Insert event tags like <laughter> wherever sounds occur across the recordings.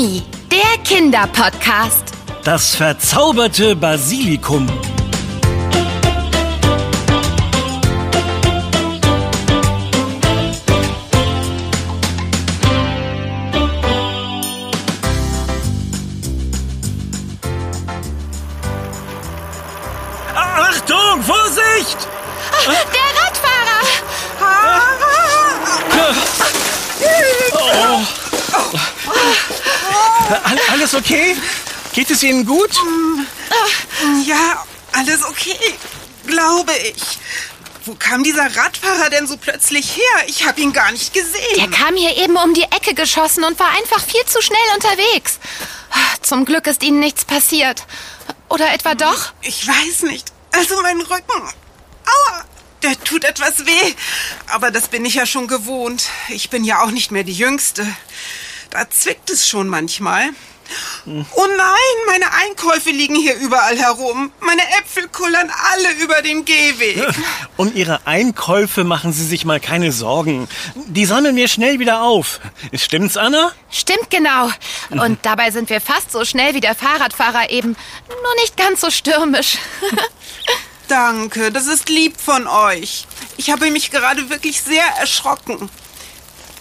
Mami, der Kinderpodcast. Das verzauberte Basilikum. Es Ihnen gut? Ja, alles okay, glaube ich. Wo kam dieser Radfahrer denn so plötzlich her? Ich habe ihn gar nicht Der gesehen. kam hier eben um die Ecke geschossen und war einfach viel zu schnell unterwegs. Zum Glück ist Ihnen nichts passiert. Oder etwa doch? Ich weiß nicht. Also mein Rücken. Aua, der tut etwas weh. Aber das bin ich ja schon gewohnt. Ich bin ja auch nicht mehr die Jüngste. Da zwickt es schon manchmal. Oh nein, meine Einkäufe liegen hier überall herum. Meine Äpfel kullern alle über den Gehweg. <laughs> Um Ihre Einkäufe machen Sie sich mal keine Sorgen. Die sammeln wir schnell wieder auf. Stimmt's, Anna? Stimmt genau. Und <laughs> dabei sind wir fast so schnell wie der Fahrradfahrer eben. Nur nicht ganz so stürmisch. <laughs> Danke, das ist lieb von euch. Ich habe mich gerade wirklich sehr erschrocken.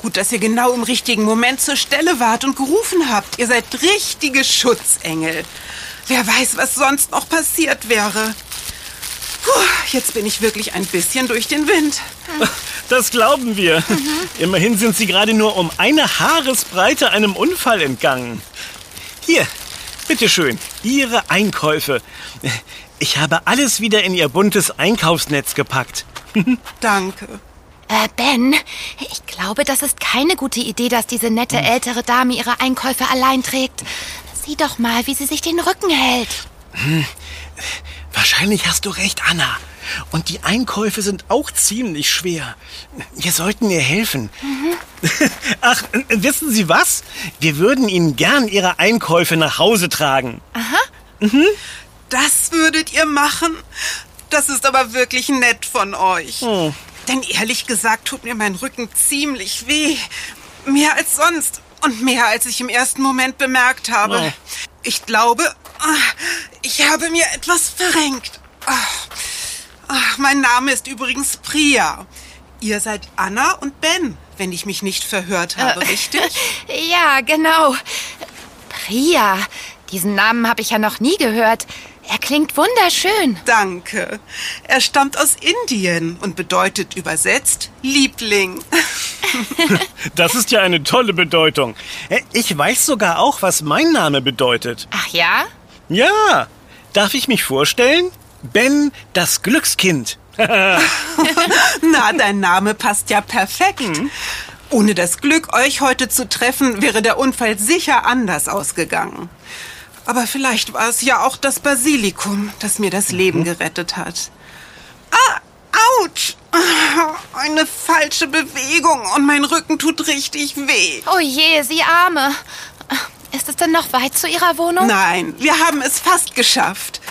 Gut, dass ihr genau im richtigen Moment zur Stelle wart und gerufen habt. Ihr seid richtige Schutzengel. Wer weiß, was sonst noch passiert wäre. Puh, jetzt bin ich wirklich ein bisschen durch den Wind. Das glauben wir. Immerhin sind Sie gerade nur um eine Haaresbreite einem Unfall entgangen. Hier, bitteschön, Ihre Einkäufe. Ich habe alles wieder in Ihr buntes Einkaufsnetz gepackt. <laughs> Danke. Äh, Ben, ich glaube, das ist keine gute Idee, dass diese nette ältere Dame ihre Einkäufe allein trägt. Sieh doch mal, wie sie sich den Rücken hält. Wahrscheinlich hast du recht, Anna. Und die Einkäufe sind auch ziemlich schwer. Wir sollten ihr helfen. <laughs> Ach, äh, wissen Sie was? Wir würden Ihnen gern Ihre Einkäufe nach Hause tragen. Das würdet ihr machen? Das ist aber wirklich nett von euch. Denn ehrlich gesagt tut mir mein Rücken ziemlich weh. Mehr als sonst. Und mehr als ich im ersten Moment bemerkt habe. Oh. Ich glaube, ah, ich habe mir etwas verrenkt. Ah, ah, Mein Name ist übrigens Priya. Ihr seid Anna und Ben, wenn ich mich nicht verhört habe, richtig? <laughs> Ja, genau. Priya, diesen Namen habe ich ja noch nie gehört. Er klingt wunderschön. Danke. Er stammt aus Indien und bedeutet übersetzt Liebling. <laughs> Das ist ja eine tolle Bedeutung. Äh, Ich weiß sogar auch, was mein Name bedeutet. Ach ja? Ja, darf ich mich vorstellen? Ben, das Glückskind. <laughs> Na, dein Name passt ja perfekt. Ohne das Glück, euch heute zu treffen, wäre der Unfall sicher anders ausgegangen. Aber vielleicht war es ja auch das Basilikum, das mir das Leben gerettet hat. Ah, ouch! Ah, <laughs> Eine falsche Bewegung und mein Rücken tut richtig weh. Oh je, Sie Arme. Ist es denn noch weit zu Ihrer Wohnung? Nein, wir haben es fast geschafft.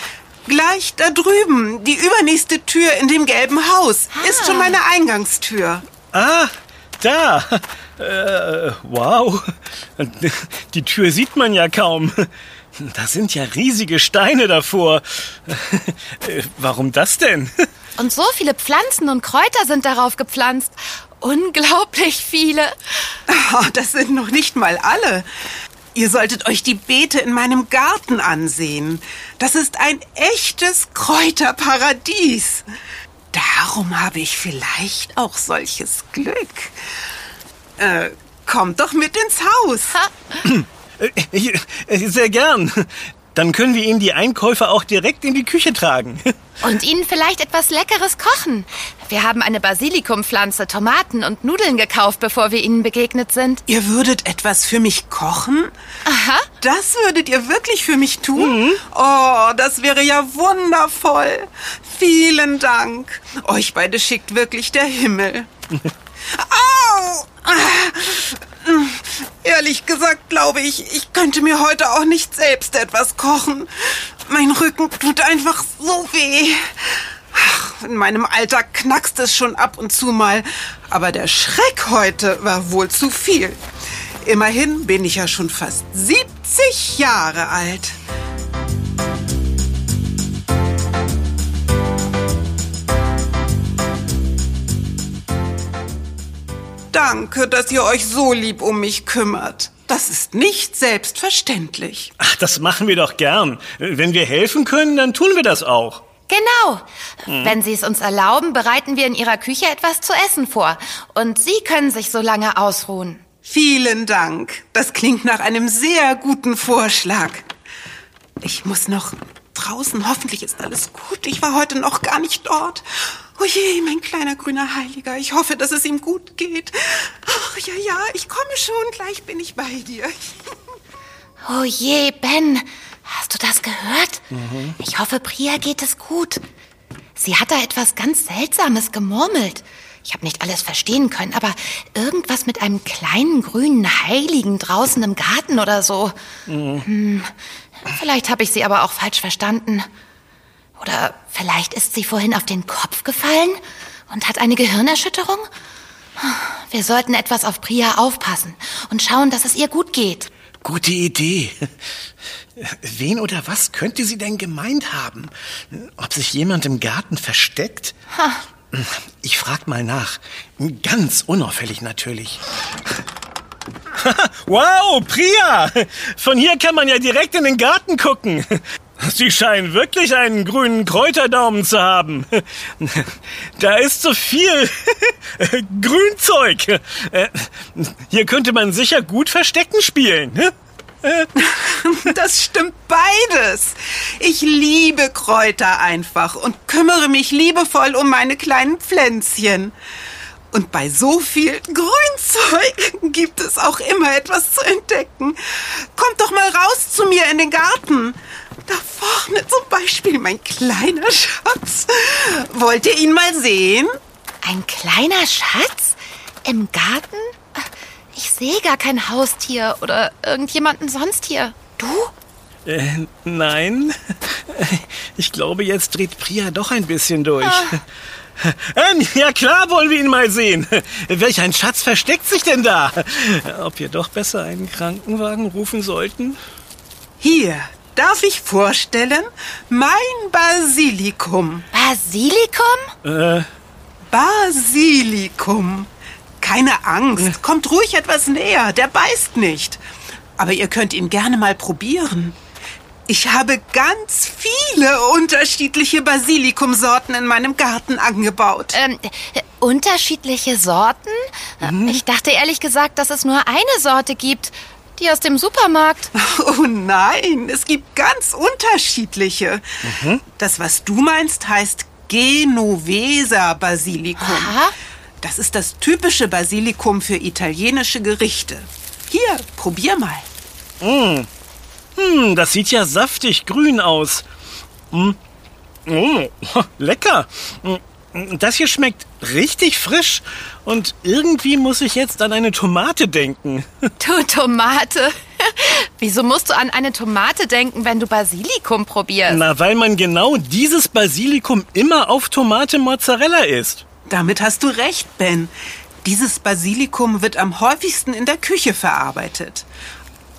Gleich da drüben, die übernächste Tür in dem gelben Haus, ist schon meine Eingangstür. Ah, da. Äh, wow. Die Tür sieht man ja kaum. Da sind ja riesige Steine davor. <laughs> Äh, Warum das denn? <laughs> Und so viele Pflanzen und Kräuter sind darauf gepflanzt. Unglaublich viele. Oh, das sind noch nicht mal alle. Ihr solltet euch die Beete in meinem Garten ansehen. Das ist ein echtes Kräuterparadies. Darum habe ich vielleicht auch solches Glück. Äh, kommt doch mit ins Haus. <laughs> Äh, äh, Sehr gern. Dann können wir Ihnen die Einkäufe auch direkt in die Küche tragen. <laughs> Und Ihnen vielleicht etwas Leckeres kochen. Wir haben eine Basilikumpflanze, Tomaten und Nudeln gekauft, bevor wir Ihnen begegnet sind. Ihr würdet etwas für mich kochen? Aha. Das würdet ihr wirklich für mich tun? Oh, das wäre ja wundervoll. Vielen Dank. Euch beide schickt wirklich der Himmel. <laughs> Au! Ah. Ehrlich gesagt glaube ich, ich könnte mir heute auch nicht selbst etwas kochen. Mein Rücken tut einfach so weh. Ach, In meinem Alter knackst es schon ab und zu mal, aber der Schreck heute war wohl zu viel. Immerhin bin ich ja schon fast 70 Jahre alt. Danke, dass ihr euch so lieb um mich kümmert. Das ist nicht selbstverständlich. Ach, das machen wir doch gern. Wenn wir helfen können, dann tun wir das auch. Genau. Hm. Wenn Sie es uns erlauben, bereiten wir in Ihrer Küche etwas zu essen vor. Und Sie können sich so lange ausruhen. Vielen Dank. Das klingt nach einem sehr guten Vorschlag. Ich muss noch draußen. Hoffentlich ist alles gut. Ich war heute noch gar nicht dort. Oh je, mein kleiner grüner Heiliger. Ich hoffe, dass es ihm gut geht. Ach ja, ja, ich komme schon. Gleich bin ich bei dir. <laughs> Oh je, Ben. Hast du das gehört? Mhm. Ich hoffe, Priya geht es gut. Sie hat da etwas ganz Seltsames gemurmelt. Ich habe nicht alles verstehen können, aber irgendwas mit einem kleinen grünen Heiligen draußen im Garten oder so. Mhm. Hm, vielleicht habe ich sie aber auch falsch verstanden. Oder vielleicht ist sie vorhin auf den Kopf gefallen und hat eine Gehirnerschütterung? Wir sollten etwas auf Priya aufpassen und schauen, dass es ihr gut geht. Gute Idee. Wen oder was könnte sie denn gemeint haben? Ob sich jemand im Garten versteckt? Ha. Ich frag mal nach. Ganz unauffällig natürlich. <laughs> wow, Priya! Von hier kann man ja direkt in den Garten gucken. Sie scheinen wirklich einen grünen Kräuterdaumen zu haben. <laughs> Da ist so viel <laughs> Grünzeug. Hier könnte man sicher gut Verstecken spielen. <laughs> Das stimmt beides. Ich liebe Kräuter einfach und kümmere mich liebevoll um meine kleinen Pflänzchen. Und bei so viel Grünzeug gibt es auch immer etwas zu entdecken. Kommt doch mal raus zu mir in den Garten. Da vorne zum Beispiel mein kleiner Schatz. Wollt ihr ihn mal sehen? Ein kleiner Schatz? Im Garten? Ich sehe gar kein Haustier oder irgendjemanden sonst hier. Du? Äh, nein. Ich glaube, jetzt dreht Priya doch ein bisschen durch. Ah. Ähm, ja klar wollen wir ihn mal sehen. Welch ein Schatz versteckt sich denn da? Ob wir doch besser einen Krankenwagen rufen sollten? Hier, darf ich vorstellen? Mein Basilikum. Basilikum? Äh. Basilikum. Keine Angst, kommt ruhig etwas näher, der beißt nicht. Aber ihr könnt ihn gerne mal probieren. Ich habe ganz viele unterschiedliche Basilikumsorten in meinem Garten angebaut. Ähm, äh, unterschiedliche Sorten? Mhm. Ich dachte ehrlich gesagt, dass es nur eine Sorte gibt. Die aus dem Supermarkt. <laughs> Oh nein, es gibt ganz unterschiedliche. Mhm. Das, was du meinst, heißt Genoveser Basilikum. Aha. Das ist das typische Basilikum für italienische Gerichte. Hier, probier mal. Mmh. Hm, das sieht ja saftig grün aus. Hm. Oh, <laughs> lecker. Das hier schmeckt richtig frisch und irgendwie muss ich jetzt an eine Tomate denken. <laughs> Du Tomate? <laughs> Wieso musst du an eine Tomate denken, wenn du Basilikum probierst? Na, weil man genau dieses Basilikum immer auf Tomate Mozzarella isst. Damit hast du recht, Ben. Dieses Basilikum wird am häufigsten in der Küche verarbeitet.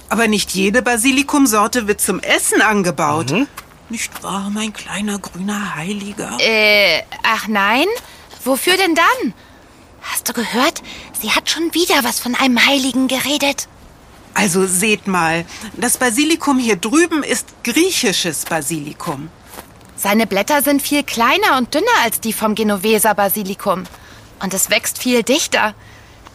Aber nicht jede Basilikumsorte wird zum Essen angebaut. Mhm. Nicht wahr, mein kleiner grüner Heiliger? Äh, ach nein? Wofür denn dann? Hast du gehört? Sie hat schon wieder was von einem Heiligen geredet. Also seht mal, das Basilikum hier drüben ist griechisches Basilikum. Seine Blätter sind viel kleiner und dünner als die vom Genoveser Basilikum. Und es wächst viel dichter.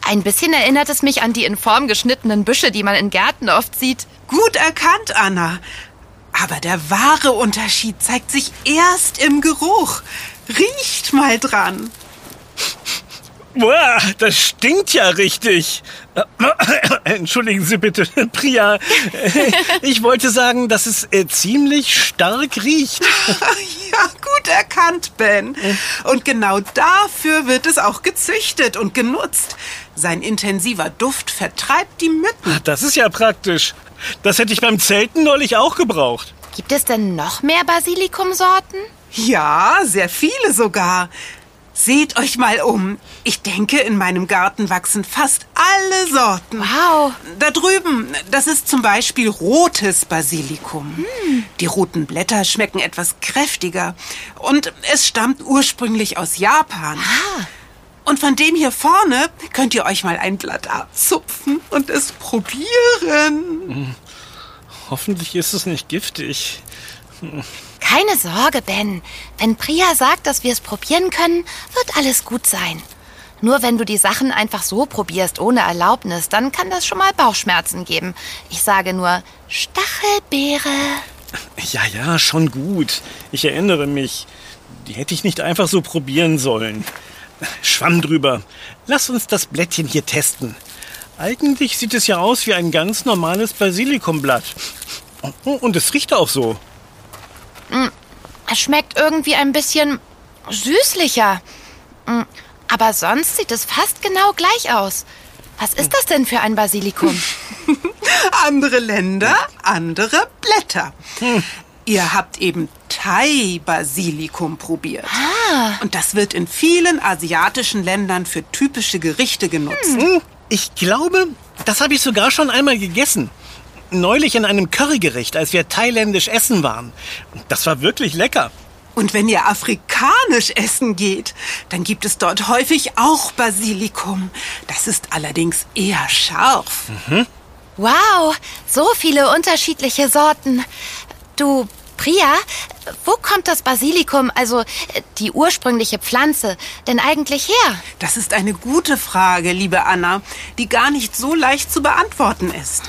Ein bisschen erinnert es mich an die in Form geschnittenen Büsche, die man in Gärten oft sieht. Gut erkannt, Anna. Aber der wahre Unterschied zeigt sich erst im Geruch. Riecht mal dran. Boah, das stinkt ja richtig. <coughs> Entschuldigen Sie bitte, <laughs> Priya. <laughs> Ich wollte sagen, dass es äh, ziemlich stark riecht. <laughs> Ja, gut erkannt, Ben. Und genau dafür wird es auch gezüchtet und genutzt. Sein intensiver Duft vertreibt die Mücken. Das ist ja praktisch. Das hätte ich beim Zelten neulich auch gebraucht. Gibt es denn noch mehr Basilikumsorten? Ja, sehr viele sogar. Seht euch mal um. Ich denke, in meinem Garten wachsen fast alle Sorten. Wow. Da drüben, das ist zum Beispiel rotes Basilikum. Die roten Blätter schmecken etwas kräftiger. Und es stammt ursprünglich aus Japan. Und von dem hier vorne könnt ihr euch mal ein Blatt abzupfen und es probieren. Hoffentlich ist es nicht giftig. Keine Sorge, Ben. Wenn Priya sagt, dass wir es probieren können, wird alles gut sein. Nur wenn du die Sachen einfach so probierst, ohne Erlaubnis, dann kann das schon mal Bauchschmerzen geben. Ich sage nur Stachelbeere. Ja, ja, schon gut. Ich erinnere mich. Die hätte ich nicht einfach so probieren sollen. Schwamm drüber. Lass uns das Blättchen hier testen. Eigentlich sieht es ja aus wie ein ganz normales Basilikumblatt. Und es riecht auch so. Es schmeckt irgendwie ein bisschen süßlicher. Mm, Aber sonst sieht es fast genau gleich aus. Was ist das denn für ein Basilikum? <laughs> Andere Länder, andere Blätter. Ihr habt eben Thai-Basilikum probiert. Und das wird in vielen asiatischen Ländern für typische Gerichte genutzt. Hm, Ich glaube, das habe ich sogar schon einmal gegessen. Neulich in einem Currygericht, als wir thailändisch essen waren. Das war wirklich lecker. Und wenn ihr afrikanisch essen geht, dann gibt es dort häufig auch Basilikum. Das ist allerdings eher scharf. Wow, so viele unterschiedliche Sorten. Du, Priya, wo kommt das Basilikum, also äh, die ursprüngliche Pflanze, denn eigentlich her? Das ist eine gute Frage, liebe Anna, die gar nicht so leicht zu beantworten ist.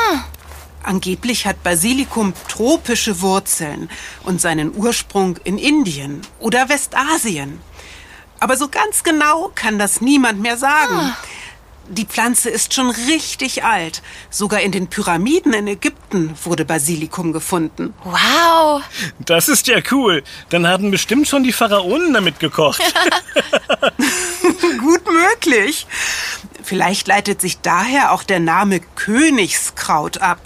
Angeblich hat Basilikum tropische Wurzeln und seinen Ursprung in Indien oder Westasien. Aber so ganz genau kann das niemand mehr sagen. Die Pflanze ist schon richtig alt. Sogar in den Pyramiden in Ägypten wurde Basilikum gefunden. Wow, Das ist ja cool. Dann haben bestimmt schon die Pharaonen damit gekocht. <laughs> <laughs> Gut möglich. Vielleicht leitet sich daher auch der Name Königskraut ab.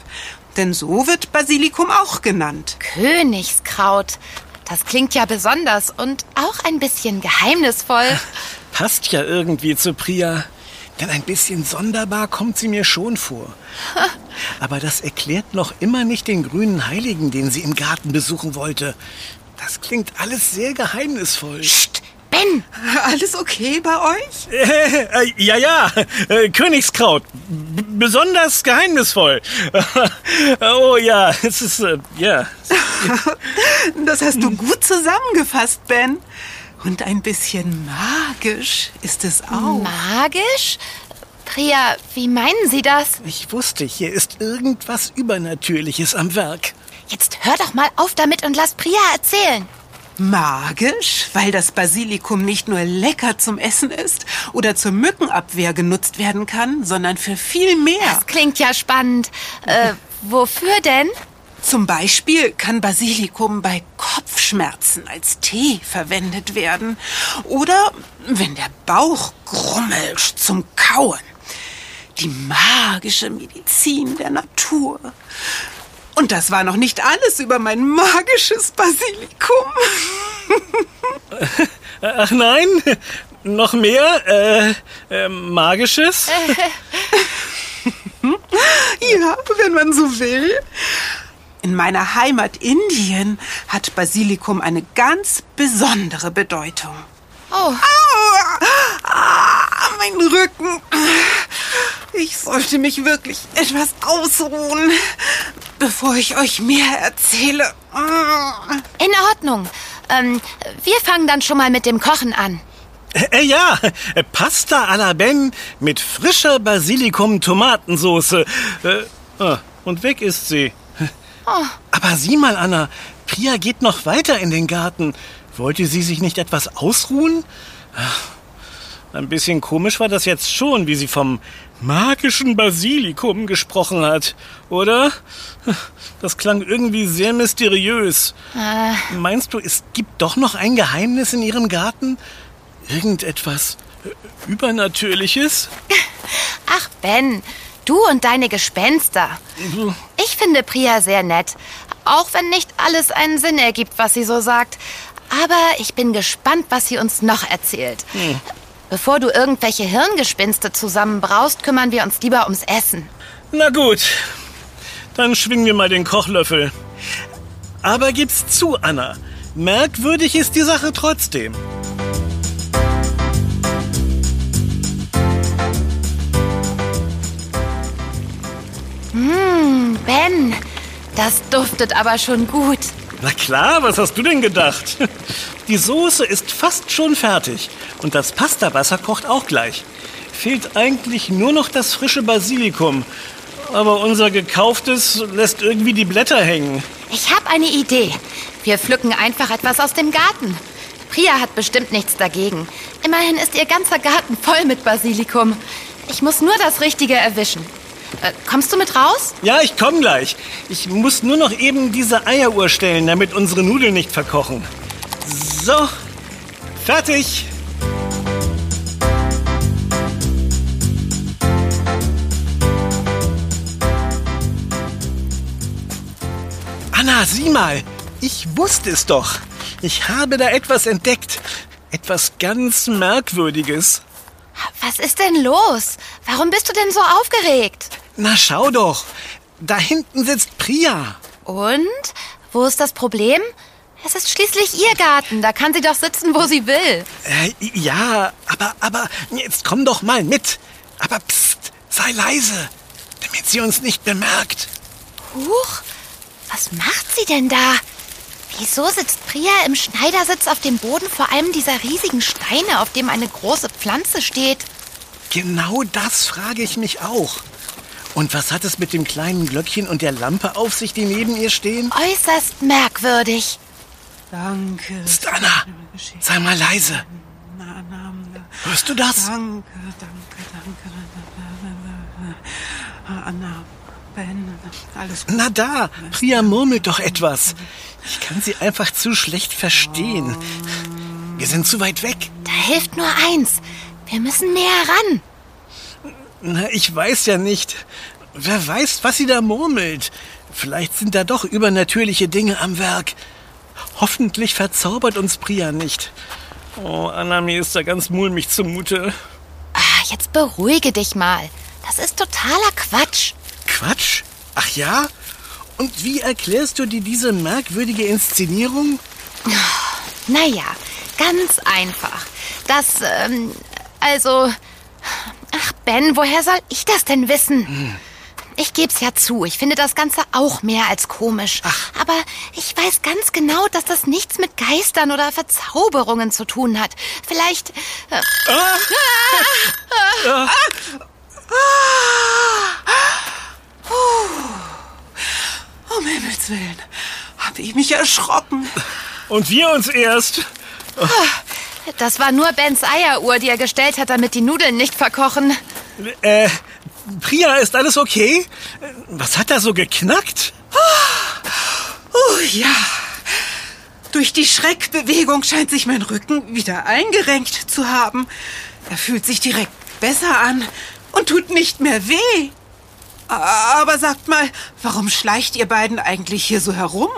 Denn so wird Basilikum auch genannt. Königskraut. Das klingt ja besonders und auch ein bisschen geheimnisvoll. <laughs> Passt ja irgendwie zu Priya. Denn ein bisschen sonderbar kommt sie mir schon vor. <laughs> Aber das erklärt noch immer nicht den grünen Heiligen, den sie im Garten besuchen wollte. Das klingt alles sehr geheimnisvoll. Psst, Ben, Alles okay bei euch? <laughs> Äh, ja, ja, äh, Königskraut. B besonders geheimnisvoll. <laughs> oh ja, es ist, äh, ja. Das hast du gut zusammengefasst, Ben. Und ein bisschen magisch ist es auch. magisch? Priya, wie meinen Sie das? Ich wusste, hier ist irgendwas Übernatürliches am Werk. Jetzt hör doch mal auf damit und lass Priya erzählen. Magisch, weil das Basilikum nicht nur lecker zum Essen ist oder zur Mückenabwehr genutzt werden kann, sondern für viel mehr. Das klingt ja spannend. Äh, wofür denn? Zum Beispiel kann Basilikum bei Kopfschmerzen als Tee verwendet werden oder wenn der Bauch grummelt zum Kauen. Die magische Medizin der Natur. Und das war noch nicht alles über mein magisches Basilikum. <laughs> Ach nein, noch mehr äh, äh, Magisches? <laughs> Ja, wenn man so will. In meiner Heimat Indien hat Basilikum eine ganz besondere Bedeutung. Oh, Aua! Ah, mein Rücken. Ich sollte mich wirklich etwas ausruhen, bevor ich euch mehr erzähle. In Ordnung. Ähm, wir fangen dann schon mal mit dem Kochen an. Äh, ja, äh, Pasta alla Ben mit frischer Basilikum-Tomatensoße. Äh, ah, und weg ist sie. Aber sieh mal, Anna, Priya geht noch weiter in den Garten. Wollte sie sich nicht etwas ausruhen? Ach, Ein bisschen komisch war das jetzt schon, wie sie vom magischen Basilikum gesprochen hat, oder? Das klang irgendwie sehr mysteriös. Meinst du, es gibt doch noch ein Geheimnis in ihrem Garten? Irgendetwas äh, Übernatürliches? Ach, Ben, du und deine Gespenster. Ich finde Priya sehr nett. Auch wenn nicht alles einen Sinn ergibt, was sie so sagt. Aber ich bin gespannt, was sie uns noch erzählt. Bevor du irgendwelche Hirngespinste zusammenbraust, kümmern wir uns lieber ums Essen. Na gut, dann schwingen wir mal den Kochlöffel. Aber gib's zu, Anna. Merkwürdig ist die Sache trotzdem. Das duftet aber schon gut. Na klar, was hast du denn gedacht? <laughs> Die Soße ist fast schon fertig und das Pastawasser kocht auch gleich. Fehlt eigentlich nur noch das frische Basilikum. Aber unser gekauftes lässt irgendwie die Blätter hängen. Ich habe eine Idee. Wir pflücken einfach etwas aus dem Garten. Priya hat bestimmt nichts dagegen. Immerhin ist ihr ganzer Garten voll mit Basilikum. Ich muss nur das Richtige erwischen. Äh, kommst du mit raus? Ja, ich komm gleich. Ich muss nur noch eben diese Eieruhr stellen, damit unsere Nudeln nicht verkochen. So, fertig. Anna, sieh mal. Ich wusste es doch. Ich habe da etwas entdeckt. Etwas ganz Merkwürdiges. Was ist denn los? Warum bist du denn so aufgeregt? Na, schau doch. Da hinten sitzt Priya. Und? Wo ist das Problem? Es ist schließlich ihr Garten. Da kann sie doch sitzen, wo sie will. Äh, ja, aber, aber, jetzt komm doch mal mit. Aber pst, sei leise, damit sie uns nicht bemerkt. Huch, was macht sie denn da? Wieso sitzt Priya im Schneidersitz auf dem Boden vor einem dieser riesigen Steine, auf dem eine große Pflanze steht? Genau das frage ich mich auch. Und was hat es mit dem kleinen Glöckchen und der Lampe auf sich, die neben ihr stehen? Äußerst merkwürdig. Danke. Psst, Anna, sei mal leise. Hörst du das? Danke, danke, danke. Anna, Ben, alles gut. Na da, Priya murmelt doch etwas. Ich kann sie einfach zu schlecht verstehen. Wir sind zu weit weg. Da hilft nur eins. Wir müssen näher ran. Na, ich weiß ja nicht. Wer weiß, was sie da murmelt. Vielleicht sind da doch übernatürliche Dinge am Werk. Hoffentlich verzaubert uns Priya nicht. Oh, Anna, mir ist da ganz mulmig zumute. Ah, jetzt beruhige dich mal. Das ist totaler Quatsch. Quatsch? Ach ja? Und wie erklärst du dir diese merkwürdige Inszenierung? Naja, ganz einfach. Das, ähm, also. Ach, Ben, woher soll ich das denn wissen? Ich geb's ja zu, ich finde das Ganze auch mehr als komisch. Aber ich weiß ganz genau, dass das nichts mit Geistern oder Verzauberungen zu tun hat. Vielleicht. Äh, Um Himmels Willen, habe ich mich erschrocken. Und wir uns erst. das war nur Bens Eieruhr, die er gestellt hat, damit die Nudeln nicht verkochen. Äh, Priya, ist alles okay? Was hat da so geknackt? Oh ja. Durch die Schreckbewegung scheint sich mein Rücken wieder eingerenkt zu haben. Er fühlt sich direkt besser an und tut nicht mehr weh. Aber sagt mal, warum schleicht ihr beiden eigentlich hier so herum?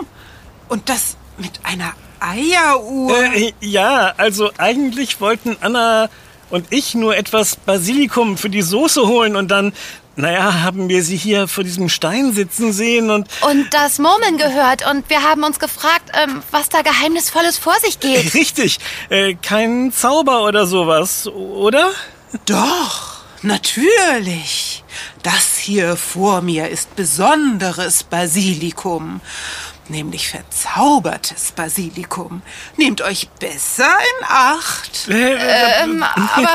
Und das mit einer Eieruhr? Äh, ja, also eigentlich wollten Anna und ich nur etwas Basilikum für die Soße holen und dann, naja, haben wir sie hier vor diesem Stein sitzen sehen und... Und das Murmeln gehört und wir haben uns gefragt, ähm, was da Geheimnisvolles vor sich geht. <laughs> Richtig, äh, kein Zauber oder sowas, oder? Doch, natürlich. Das hier vor mir ist besonderes Basilikum, nämlich verzaubertes Basilikum. Nehmt euch besser in Acht. Ähm, aber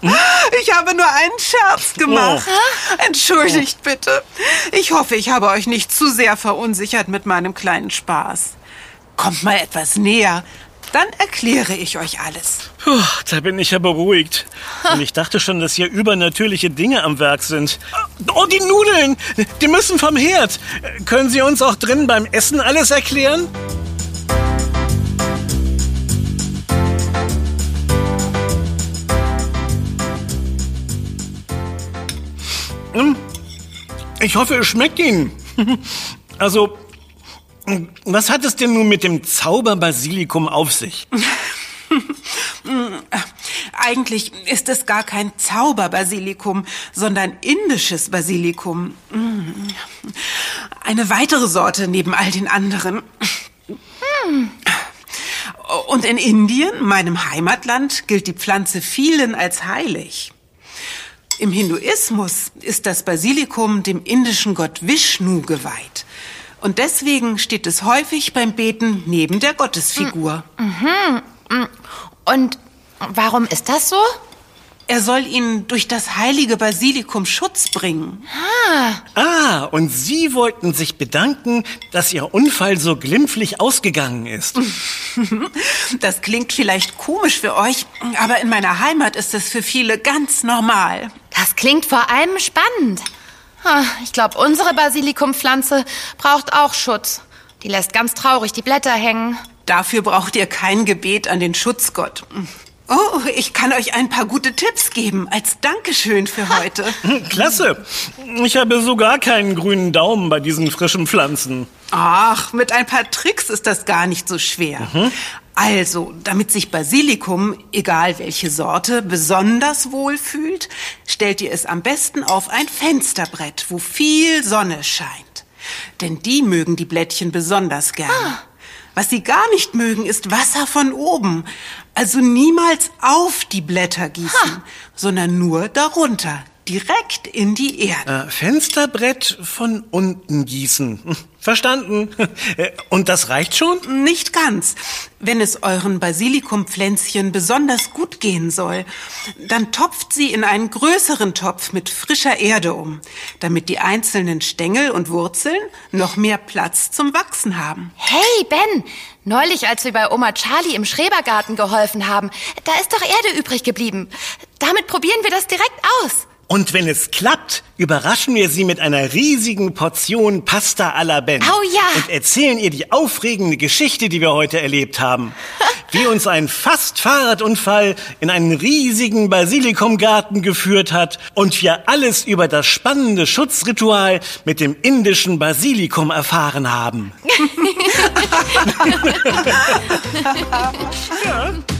<laughs> Ich habe nur einen Scherz gemacht. Entschuldigt bitte. Ich hoffe, ich habe euch nicht zu sehr verunsichert mit meinem kleinen Spaß. Kommt mal etwas näher, dann erkläre ich euch alles. Puh, da bin ich ja beruhigt. Und ich dachte schon, dass hier übernatürliche Dinge am Werk sind. Oh, die Nudeln! Die müssen vom Herd. Können Sie uns auch drin beim Essen alles erklären? Hm, Ich hoffe, es schmeckt Ihnen. <laughs> Also, Was hat es denn nun mit dem Zauberbasilikum auf sich? <laughs> Eigentlich ist es gar kein Zauberbasilikum, sondern indisches Basilikum. Eine weitere Sorte neben all den anderen. Und in Indien, meinem Heimatland, gilt die Pflanze vielen als heilig. Im Hinduismus ist das Basilikum dem indischen Gott Vishnu geweiht. Und deswegen steht es häufig beim Beten neben der Gottesfigur. Und warum ist das so? Er soll ihnen durch das heilige Basilikum Schutz bringen. Ah, und Sie wollten sich bedanken, dass Ihr Unfall so glimpflich ausgegangen ist. <laughs> Das klingt vielleicht komisch für euch, aber in meiner Heimat ist es für viele ganz normal. Das klingt vor allem spannend. Ich glaube, unsere Basilikumpflanze braucht auch Schutz. Die lässt ganz traurig die Blätter hängen. Dafür braucht ihr kein Gebet an den Schutzgott. Oh, ich kann euch ein paar gute Tipps geben als Dankeschön für heute. <laughs> Klasse. Ich habe sogar keinen grünen Daumen bei diesen frischen Pflanzen. Ach, mit ein paar Tricks ist das gar nicht so schwer. Also, damit sich Basilikum, egal welche Sorte, besonders wohl fühlt, stellt ihr es am besten auf ein Fensterbrett, wo viel Sonne scheint. Denn die mögen die Blättchen besonders gerne. Was sie gar nicht mögen, ist Wasser von oben. Also niemals auf die Blätter gießen, sondern nur darunter, direkt in die Erde. Äh, Fensterbrett von unten gießen. <laughs> Verstanden. Äh, Und das reicht schon? Nicht ganz. Wenn es euren Basilikumpflänzchen besonders gut gehen soll, dann topft sie in einen größeren Topf mit frischer Erde um, damit die einzelnen Stängel und Wurzeln noch mehr Platz zum Wachsen haben. Hey, Ben! Neulich, als wir bei Oma Charlie im Schrebergarten geholfen haben, da ist doch Erde übrig geblieben. Damit probieren wir das direkt aus. Und wenn es klappt, überraschen wir Sie mit einer riesigen Portion Pasta alla Ben. Oh ja. Und erzählen ihr die aufregende Geschichte, die wir heute erlebt haben. <laughs> Wie uns ein fast Fahrradunfall in einen riesigen Basilikumgarten geführt hat und wir alles über das spannende Schutzritual mit dem indischen Basilikum erfahren haben. <laughs> <laughs> Das